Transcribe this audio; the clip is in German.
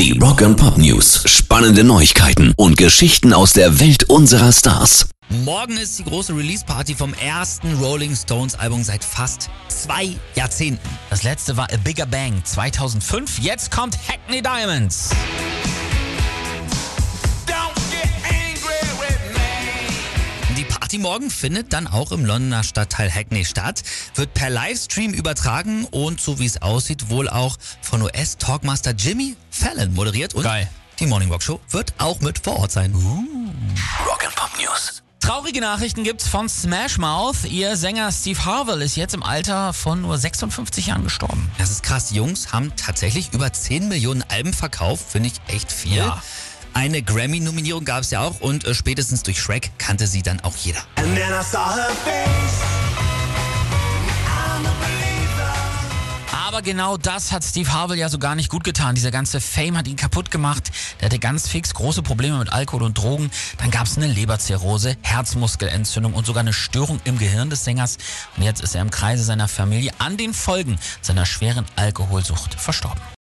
Die Rock and Pop News. Spannende Neuigkeiten und Geschichten aus der Welt unserer Stars. Morgen ist die große Release-Party vom ersten Rolling Stones-Album seit fast zwei Jahrzehnten. Das letzte war A Bigger Bang 2005. Jetzt kommt Hackney Diamonds. Die Party morgen findet dann auch im Londoner Stadtteil Hackney statt, wird per Livestream übertragen und so wie es aussieht wohl auch von US-Talkmaster Jimmy Fallon moderiert und Geil. die Morning Rock Show wird auch mit vor Ort sein. Rock and Pop News. Traurige Nachrichten gibt's von Smash Mouth. Ihr Sänger Steve Harvell ist jetzt im Alter von nur 56 Jahren gestorben. Das ist krass. Die Jungs haben tatsächlich über 10 Millionen Alben verkauft, finde ich echt viel. Ja. Eine Grammy-Nominierung gab es ja auch und äh, spätestens durch Shrek kannte sie dann auch jeder. And then I saw her face. I'm a believer. Aber genau das hat Steve Harvell ja so gar nicht gut getan. Dieser ganze Fame hat ihn kaputt gemacht. Der hatte ganz fix große Probleme mit Alkohol und Drogen. Dann gab es eine Leberzirrhose, Herzmuskelentzündung und sogar eine Störung im Gehirn des Sängers. Und jetzt ist er im Kreise seiner Familie an den Folgen seiner schweren Alkoholsucht verstorben.